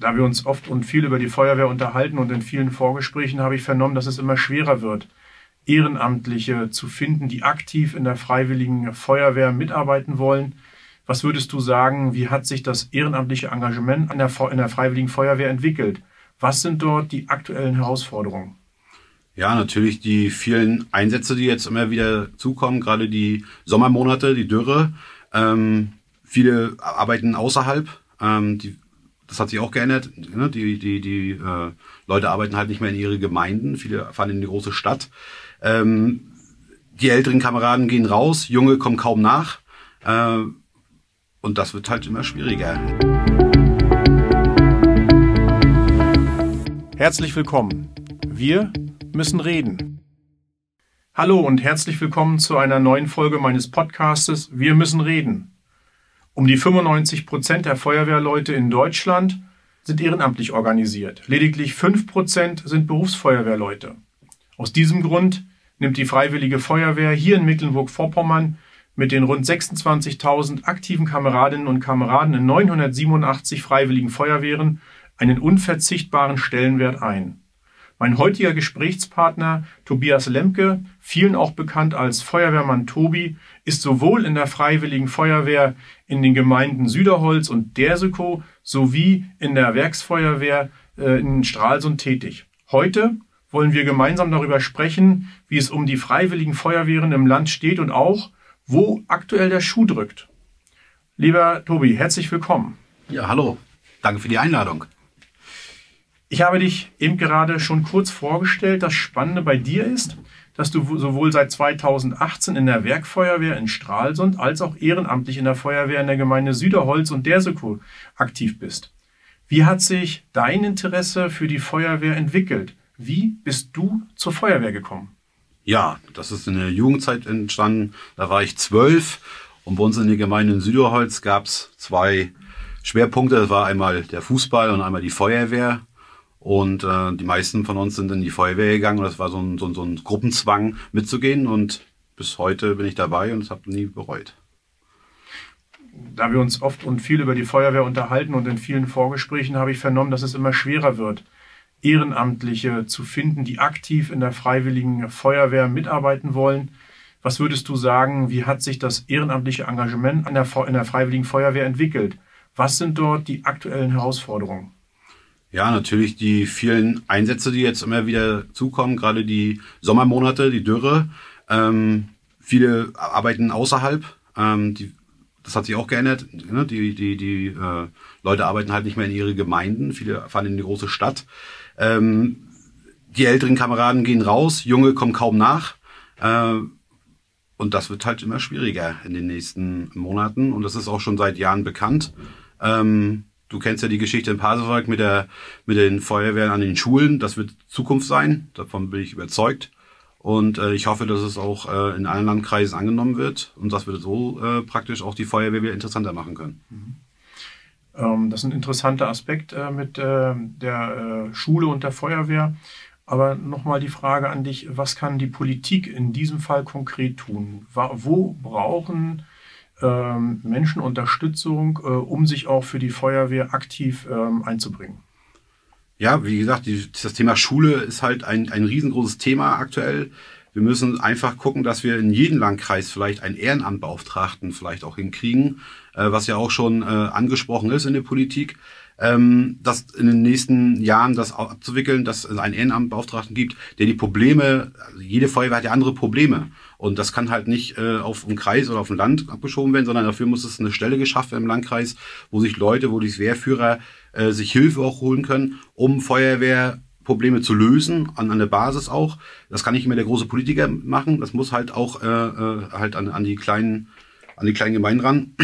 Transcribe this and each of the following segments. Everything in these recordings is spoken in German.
Da wir uns oft und viel über die Feuerwehr unterhalten und in vielen Vorgesprächen habe ich vernommen, dass es immer schwerer wird, Ehrenamtliche zu finden, die aktiv in der freiwilligen Feuerwehr mitarbeiten wollen. Was würdest du sagen, wie hat sich das ehrenamtliche Engagement in der, freiwilligen Feuerwehr entwickelt? Was sind dort die aktuellen Herausforderungen? Ja, natürlich die vielen Einsätze, die jetzt immer wieder zukommen, gerade die Sommermonate, die Dürre. Ähm, viele arbeiten außerhalb. Ähm, die, das hat sich auch geändert. Ne? Die, die, die äh, Leute arbeiten halt nicht mehr in ihre Gemeinden. Viele fahren in die große Stadt. Ähm, die älteren Kameraden gehen raus, Junge kommen kaum nach. Äh, und das wird halt immer schwieriger. Herzlich willkommen. Wir müssen reden. Hallo und herzlich willkommen zu einer neuen Folge meines Podcastes Wir müssen reden. Um die 95 Prozent der Feuerwehrleute in Deutschland sind ehrenamtlich organisiert. Lediglich 5 Prozent sind Berufsfeuerwehrleute. Aus diesem Grund nimmt die Freiwillige Feuerwehr hier in Mecklenburg-Vorpommern mit den rund 26.000 aktiven Kameradinnen und Kameraden in 987 freiwilligen Feuerwehren einen unverzichtbaren Stellenwert ein. Mein heutiger Gesprächspartner Tobias Lemke, vielen auch bekannt als Feuerwehrmann Tobi, ist sowohl in der Freiwilligen Feuerwehr in den Gemeinden Süderholz und Dersekow sowie in der Werksfeuerwehr äh, in Stralsund tätig. Heute wollen wir gemeinsam darüber sprechen, wie es um die freiwilligen Feuerwehren im Land steht und auch, wo aktuell der Schuh drückt. Lieber Tobi, herzlich willkommen. Ja, hallo. Danke für die Einladung. Ich habe dich eben gerade schon kurz vorgestellt. Das Spannende bei dir ist, dass du sowohl seit 2018 in der Werkfeuerwehr in Stralsund als auch ehrenamtlich in der Feuerwehr in der Gemeinde Süderholz und Dersekow aktiv bist. Wie hat sich dein Interesse für die Feuerwehr entwickelt? Wie bist du zur Feuerwehr gekommen? Ja, das ist in der Jugendzeit entstanden. Da war ich zwölf und bei uns in der Gemeinde in Süderholz gab es zwei Schwerpunkte. Das war einmal der Fußball und einmal die Feuerwehr. Und äh, die meisten von uns sind in die Feuerwehr gegangen das war so ein, so, ein, so ein Gruppenzwang mitzugehen. Und bis heute bin ich dabei und es habe nie bereut. Da wir uns oft und viel über die Feuerwehr unterhalten und in vielen Vorgesprächen habe ich vernommen, dass es immer schwerer wird, Ehrenamtliche zu finden, die aktiv in der freiwilligen Feuerwehr mitarbeiten wollen. Was würdest du sagen, wie hat sich das ehrenamtliche Engagement in der, in der freiwilligen Feuerwehr entwickelt? Was sind dort die aktuellen Herausforderungen? Ja, natürlich die vielen Einsätze, die jetzt immer wieder zukommen, gerade die Sommermonate, die Dürre. Ähm, viele arbeiten außerhalb. Ähm, die, das hat sich auch geändert. Ne? Die, die, die äh, Leute arbeiten halt nicht mehr in ihre Gemeinden. Viele fahren in die große Stadt. Ähm, die älteren Kameraden gehen raus, Junge kommen kaum nach. Äh, und das wird halt immer schwieriger in den nächsten Monaten. Und das ist auch schon seit Jahren bekannt. Ähm, Du kennst ja die Geschichte in Pasewalk mit der, mit den Feuerwehren an den Schulen. Das wird Zukunft sein. Davon bin ich überzeugt. Und äh, ich hoffe, dass es auch äh, in allen Landkreisen angenommen wird und dass wir so äh, praktisch auch die Feuerwehr wieder interessanter machen können. Mhm. Ähm, das ist ein interessanter Aspekt äh, mit äh, der äh, Schule und der Feuerwehr. Aber nochmal die Frage an dich, was kann die Politik in diesem Fall konkret tun? Wo brauchen ähm, Menschenunterstützung, äh, um sich auch für die Feuerwehr aktiv ähm, einzubringen. Ja, wie gesagt, das Thema Schule ist halt ein, ein riesengroßes Thema aktuell. Wir müssen einfach gucken, dass wir in jedem Landkreis vielleicht einen Ehrenamtbeauftragten vielleicht auch hinkriegen, äh, was ja auch schon äh, angesprochen ist in der Politik ähm, das in den nächsten Jahren das abzuwickeln, dass es einen Ehrenamtbeauftragten gibt, der die Probleme, also jede Feuerwehr hat ja andere Probleme. Und das kann halt nicht äh, auf einen Kreis oder auf ein Land abgeschoben werden, sondern dafür muss es eine Stelle geschafft werden im Landkreis, wo sich Leute, wo die Wehrführer äh, sich Hilfe auch holen können, um Feuerwehr Probleme zu lösen, an, an der Basis auch. Das kann nicht mehr der große Politiker machen. Das muss halt auch äh, äh, halt an, an die kleinen an die kleinen Gemeinden ran.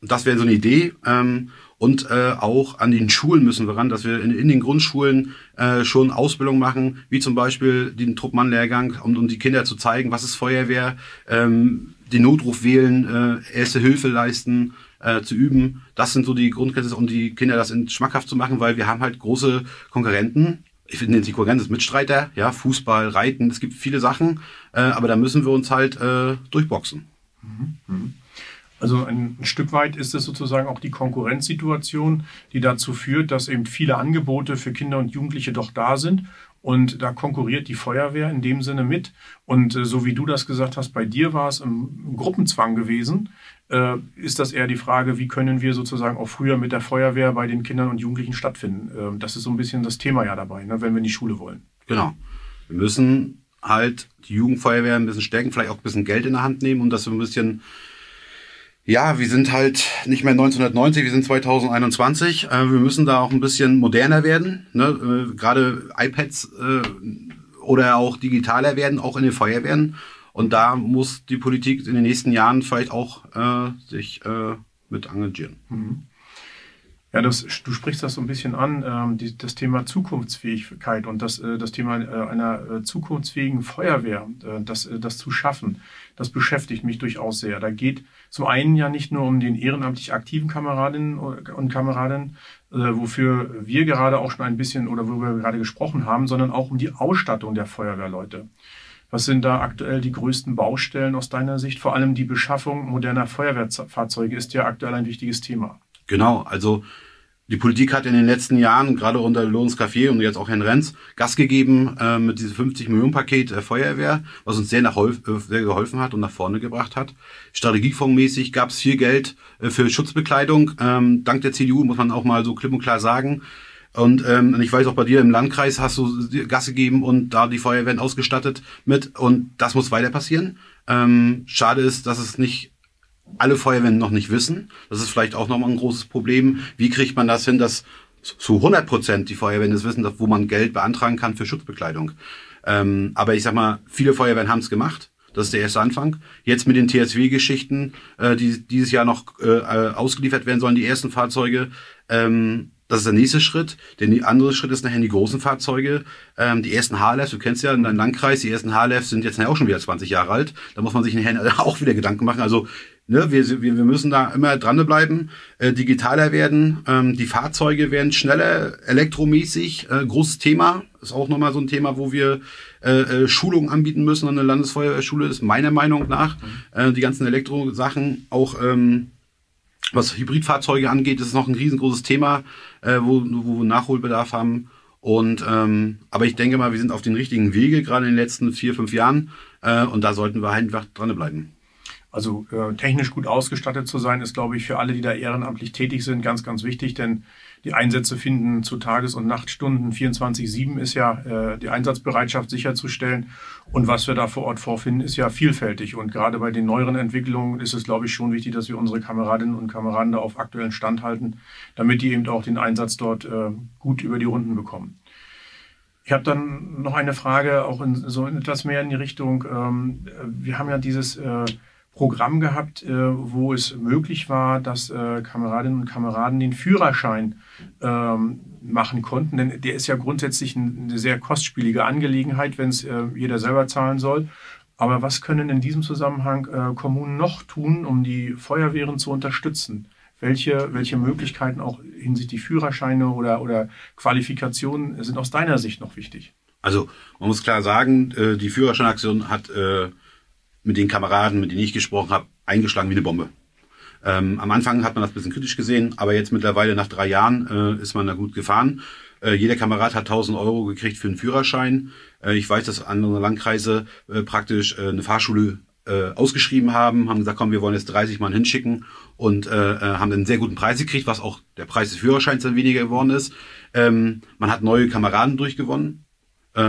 Und das wäre so eine Idee. Ähm, und äh, auch an den Schulen müssen wir ran, dass wir in, in den Grundschulen äh, schon Ausbildung machen, wie zum Beispiel den Truppmann-Lehrgang, um, um die Kinder zu zeigen, was ist Feuerwehr, ähm, den Notruf wählen, äh, erste Hilfe leisten, äh, zu üben. Das sind so die Grundkenntnisse, um die Kinder das in schmackhaft zu machen, weil wir haben halt große Konkurrenten. Ich finde die Konkurrenz Mitstreiter, ja, Fußball, Reiten, es gibt viele Sachen, äh, aber da müssen wir uns halt äh, durchboxen. Mhm. Also ein, ein, Stück weit ist es sozusagen auch die Konkurrenzsituation, die dazu führt, dass eben viele Angebote für Kinder und Jugendliche doch da sind. Und da konkurriert die Feuerwehr in dem Sinne mit. Und äh, so wie du das gesagt hast, bei dir war es im, Gruppenzwang gewesen, äh, ist das eher die Frage, wie können wir sozusagen auch früher mit der Feuerwehr bei den Kindern und Jugendlichen stattfinden. Äh, das ist so ein bisschen das Thema ja dabei, ne, wenn wir in die Schule wollen. Genau. Wir müssen halt die Jugendfeuerwehr ein bisschen stärken, vielleicht auch ein bisschen Geld in der Hand nehmen und das so ein bisschen ja, wir sind halt nicht mehr 1990, wir sind 2021. Äh, wir müssen da auch ein bisschen moderner werden. Ne? Äh, Gerade iPads äh, oder auch digitaler werden, auch in den Feuerwehren. Und da muss die Politik in den nächsten Jahren vielleicht auch äh, sich äh, mit engagieren. Mhm. Ja, das, du sprichst das so ein bisschen an, ähm, die, das Thema Zukunftsfähigkeit und das, äh, das Thema äh, einer äh, zukunftsfähigen Feuerwehr, äh, das, äh, das zu schaffen, das beschäftigt mich durchaus sehr. Da geht zum einen ja nicht nur um den ehrenamtlich aktiven Kameradinnen und Kameraden, wofür wir gerade auch schon ein bisschen oder worüber wir gerade gesprochen haben, sondern auch um die Ausstattung der Feuerwehrleute. Was sind da aktuell die größten Baustellen aus deiner Sicht? Vor allem die Beschaffung moderner Feuerwehrfahrzeuge ist ja aktuell ein wichtiges Thema. Genau, also die Politik hat in den letzten Jahren, gerade unter Lohns Café und jetzt auch Herrn Renz, Gas gegeben äh, mit diesem 50 Millionen Paket äh, Feuerwehr, was uns sehr, nach, äh, sehr geholfen hat und nach vorne gebracht hat. Strategiefondsmäßig gab es viel Geld äh, für Schutzbekleidung. Ähm, dank der CDU muss man auch mal so klipp und klar sagen. Und ähm, ich weiß auch bei dir im Landkreis hast du Gas gegeben und da die Feuerwehren ausgestattet mit und das muss weiter passieren. Ähm, schade ist, dass es nicht alle Feuerwehren noch nicht wissen. Das ist vielleicht auch nochmal ein großes Problem. Wie kriegt man das hin, dass zu 100 Prozent die Feuerwehren das wissen, wo man Geld beantragen kann für Schutzbekleidung? Ähm, aber ich sag mal, viele Feuerwehren haben es gemacht. Das ist der erste Anfang. Jetzt mit den TSW-Geschichten, äh, die dieses Jahr noch äh, äh, ausgeliefert werden sollen, die ersten Fahrzeuge. Ähm, das ist der nächste Schritt. Der andere Schritt ist nachher die großen Fahrzeuge. Ähm, die ersten HLFs, du kennst ja in deinem Landkreis, die ersten HLFs sind jetzt auch schon wieder 20 Jahre alt. Da muss man sich nachher auch wieder Gedanken machen. Also Ne, wir, wir, wir müssen da immer dranbleiben, äh, digitaler werden, ähm, die Fahrzeuge werden schneller, elektromäßig, äh, großes Thema, ist auch nochmal so ein Thema, wo wir äh, äh, Schulungen anbieten müssen an der Landesfeuerwehrschule, ist meiner Meinung nach, mhm. äh, die ganzen Elektrosachen, auch ähm, was Hybridfahrzeuge angeht, ist noch ein riesengroßes Thema, äh, wo, wo wir Nachholbedarf haben. Und ähm, aber ich denke mal, wir sind auf den richtigen Wege, gerade in den letzten vier, fünf Jahren. Äh, und da sollten wir einfach dranbleiben. Also äh, technisch gut ausgestattet zu sein, ist, glaube ich, für alle, die da ehrenamtlich tätig sind, ganz, ganz wichtig, denn die Einsätze finden zu Tages- und Nachtstunden 24-7 ist ja äh, die Einsatzbereitschaft sicherzustellen. Und was wir da vor Ort vorfinden, ist ja vielfältig. Und gerade bei den neueren Entwicklungen ist es, glaube ich, schon wichtig, dass wir unsere Kameradinnen und Kameraden da auf aktuellen Stand halten, damit die eben auch den Einsatz dort äh, gut über die Runden bekommen. Ich habe dann noch eine Frage, auch in, so etwas mehr in die Richtung. Ähm, wir haben ja dieses äh, Programm gehabt, äh, wo es möglich war, dass äh, Kameradinnen und Kameraden den Führerschein ähm, machen konnten. Denn der ist ja grundsätzlich eine sehr kostspielige Angelegenheit, wenn es äh, jeder selber zahlen soll. Aber was können in diesem Zusammenhang Kommunen noch tun, um die Feuerwehren zu unterstützen? Welche, welche Möglichkeiten auch hinsichtlich Führerscheine oder, oder Qualifikationen sind aus deiner Sicht noch wichtig? Also man muss klar sagen, die Führerscheinaktion hat mit den Kameraden, mit denen ich gesprochen habe, eingeschlagen wie eine Bombe. Ähm, am Anfang hat man das ein bisschen kritisch gesehen, aber jetzt mittlerweile nach drei Jahren äh, ist man da gut gefahren. Äh, jeder Kamerad hat 1000 Euro gekriegt für einen Führerschein. Äh, ich weiß, dass andere Landkreise äh, praktisch äh, eine Fahrschule äh, ausgeschrieben haben, haben gesagt, komm, wir wollen jetzt 30 Mann hinschicken und haben einen sehr guten Preis gekriegt, was auch der Preis des Führerscheins dann weniger geworden ist. Ähm, man hat neue Kameraden durchgewonnen.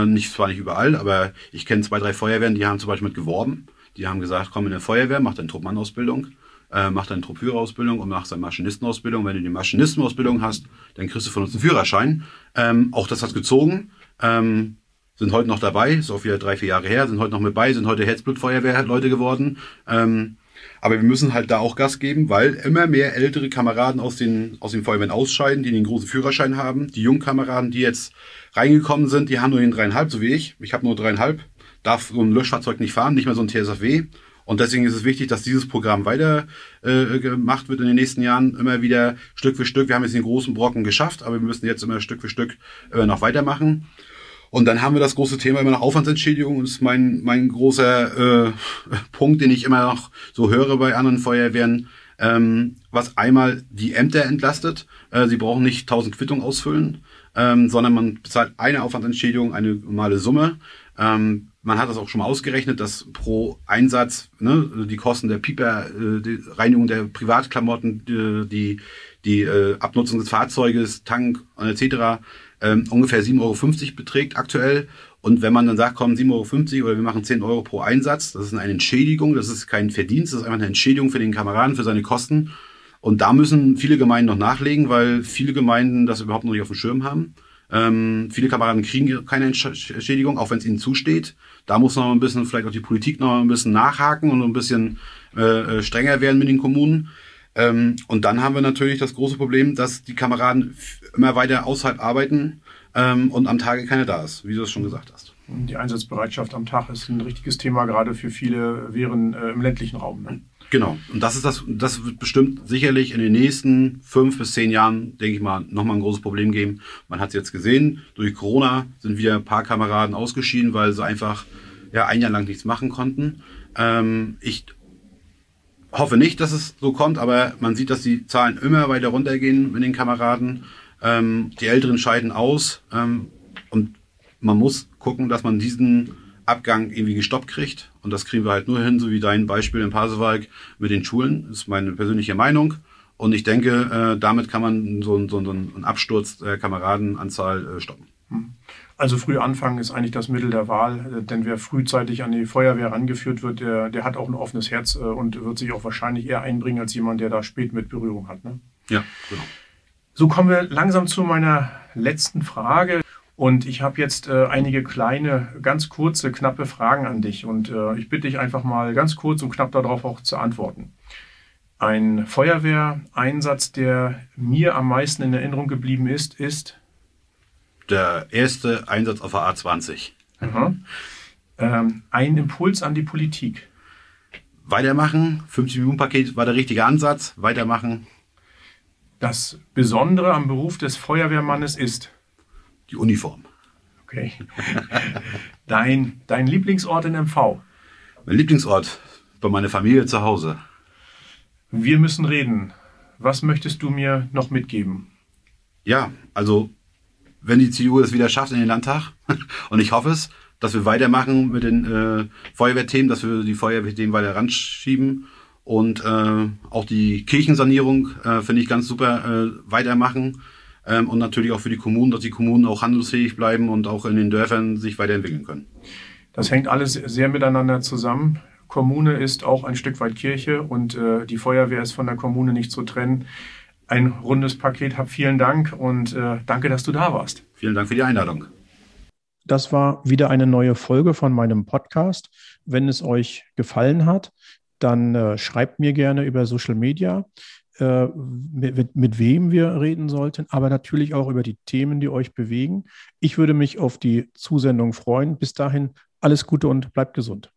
Nicht zwar nicht überall, aber ich kenne zwei, drei Feuerwehren, die haben zum Beispiel mit geworben. Die haben gesagt, komm in der Feuerwehr, mach deine Truppmannausbildung, äh, mach deine Truppführerausbildung und mach deine Maschinistenausbildung. Wenn du die Maschinistenausbildung hast, dann kriegst du von uns einen Führerschein. Ähm, auch das hat gezogen. Ähm, sind heute noch dabei, ist auch wieder drei, vier Jahre her, sind heute noch mit bei, sind heute Herzblutfeuerwehr-Leute geworden. Ähm, aber wir müssen halt da auch Gas geben, weil immer mehr ältere Kameraden aus den, aus den Feuerwehren ausscheiden, die den großen Führerschein haben. Die jungen Kameraden, die jetzt reingekommen sind, die haben nur den dreieinhalb, so wie ich. Ich habe nur dreieinhalb darf so ein Löschfahrzeug nicht fahren, nicht mehr so ein TSFW. Und deswegen ist es wichtig, dass dieses Programm weiter äh, gemacht wird in den nächsten Jahren, immer wieder Stück für Stück. Wir haben jetzt den großen Brocken geschafft, aber wir müssen jetzt immer Stück für Stück immer noch weitermachen. Und dann haben wir das große Thema immer noch Aufwandsentschädigung. Das ist mein, mein großer äh, Punkt, den ich immer noch so höre bei anderen Feuerwehren. ähm, was einmal die Ämter entlastet. Äh, sie brauchen nicht 1000 Quittungen ausfüllen, ähm, sondern man bezahlt eine Aufwandsentschädigung, eine normale Summe. Ähm, man hat das auch schon mal ausgerechnet, dass pro Einsatz ne, die Kosten der Pieper, äh, die Reinigung der Privatklamotten, die, die, die äh, Abnutzung des Fahrzeuges, Tank etc. Ähm, ungefähr 7,50 Euro beträgt aktuell. Und wenn man dann sagt, komm, 7,50 Euro oder wir machen 10 Euro pro Einsatz, das ist eine Entschädigung, das ist kein Verdienst, das ist einfach eine Entschädigung für den Kameraden, für seine Kosten. Und da müssen viele Gemeinden noch nachlegen, weil viele Gemeinden das überhaupt noch nicht auf dem Schirm haben. Ähm, viele Kameraden kriegen keine Entschädigung, auch wenn es ihnen zusteht. Da muss noch ein bisschen, vielleicht auch die Politik noch ein bisschen nachhaken und ein bisschen äh, äh, strenger werden mit den Kommunen. Ähm, und dann haben wir natürlich das große Problem, dass die Kameraden immer weiter außerhalb arbeiten ähm, und am Tage keiner da ist, wie du es schon gesagt hast. Die Einsatzbereitschaft am Tag ist ein richtiges Thema, gerade für viele Viren äh, im ländlichen Raum. Ne? Genau. Und das ist das, das wird bestimmt sicherlich in den nächsten fünf bis zehn Jahren, denke ich mal, nochmal ein großes Problem geben. Man hat es jetzt gesehen, durch Corona sind wieder ein paar Kameraden ausgeschieden, weil sie einfach ja ein Jahr lang nichts machen konnten. Ähm, ich hoffe nicht, dass es so kommt, aber man sieht, dass die Zahlen immer weiter runtergehen mit den Kameraden. Ähm, die Älteren scheiden aus ähm, und man muss gucken, dass man diesen Abgang irgendwie gestoppt kriegt. Und das kriegen wir halt nur hin, so wie dein Beispiel in Pasewalk mit den Schulen. Das ist meine persönliche Meinung. Und ich denke, äh, damit kann man so, so, so einen Absturz der Kameradenanzahl äh, stoppen. Hm. Also früh anfangen ist eigentlich das Mittel der Wahl, äh, denn wer frühzeitig an die Feuerwehr rangeführt wird, der, der hat auch ein offenes Herz und wird sich auch wahrscheinlich eher einbringen als jemand, der da spät mit Berührung hat. Ne? Ja, genau. So kommen wir langsam zu meiner letzten Frage. Und ich habe jetzt äh, einige kleine, ganz kurze, knappe Fragen an dich. Und äh, ich bitte dich einfach mal ganz kurz und knapp darauf auch zu antworten. Ein Feuerwehreinsatz, der mir am meisten in Erinnerung geblieben ist, ist? Der erste Einsatz auf der A20. Ähm, ein Impuls an die Politik. Weitermachen. 50-Minuten-Paket war der richtige Ansatz. Weitermachen. Das Besondere am Beruf des Feuerwehrmannes ist? Die Uniform. Okay. dein, dein Lieblingsort in MV? Mein Lieblingsort bei meiner Familie zu Hause. Wir müssen reden. Was möchtest du mir noch mitgeben? Ja, also wenn die CDU es wieder schafft in den Landtag, und ich hoffe es, dass wir weitermachen mit den äh, Feuerwehrthemen, dass wir die Feuerwehrthemen weiter ranschieben und äh, auch die Kirchensanierung äh, finde ich ganz super äh, weitermachen ähm, und natürlich auch für die Kommunen, dass die Kommunen auch handelsfähig bleiben und auch in den Dörfern sich weiterentwickeln können. Das hängt alles sehr miteinander zusammen. Kommune ist auch ein Stück weit Kirche und äh, die Feuerwehr ist von der Kommune nicht zu trennen. Ein rundes Paket. Hab vielen Dank und äh, danke, dass du da warst. Vielen Dank für die Einladung. Das war wieder eine neue Folge von meinem Podcast. Wenn es euch gefallen hat, dann äh, schreibt mir gerne über Social Media äh, mit, mit wem wir reden sollten, aber natürlich auch über die Themen, die euch bewegen. Ich würde mich auf die Zusendung freuen. Bis dahin alles Gute und bleibt gesund.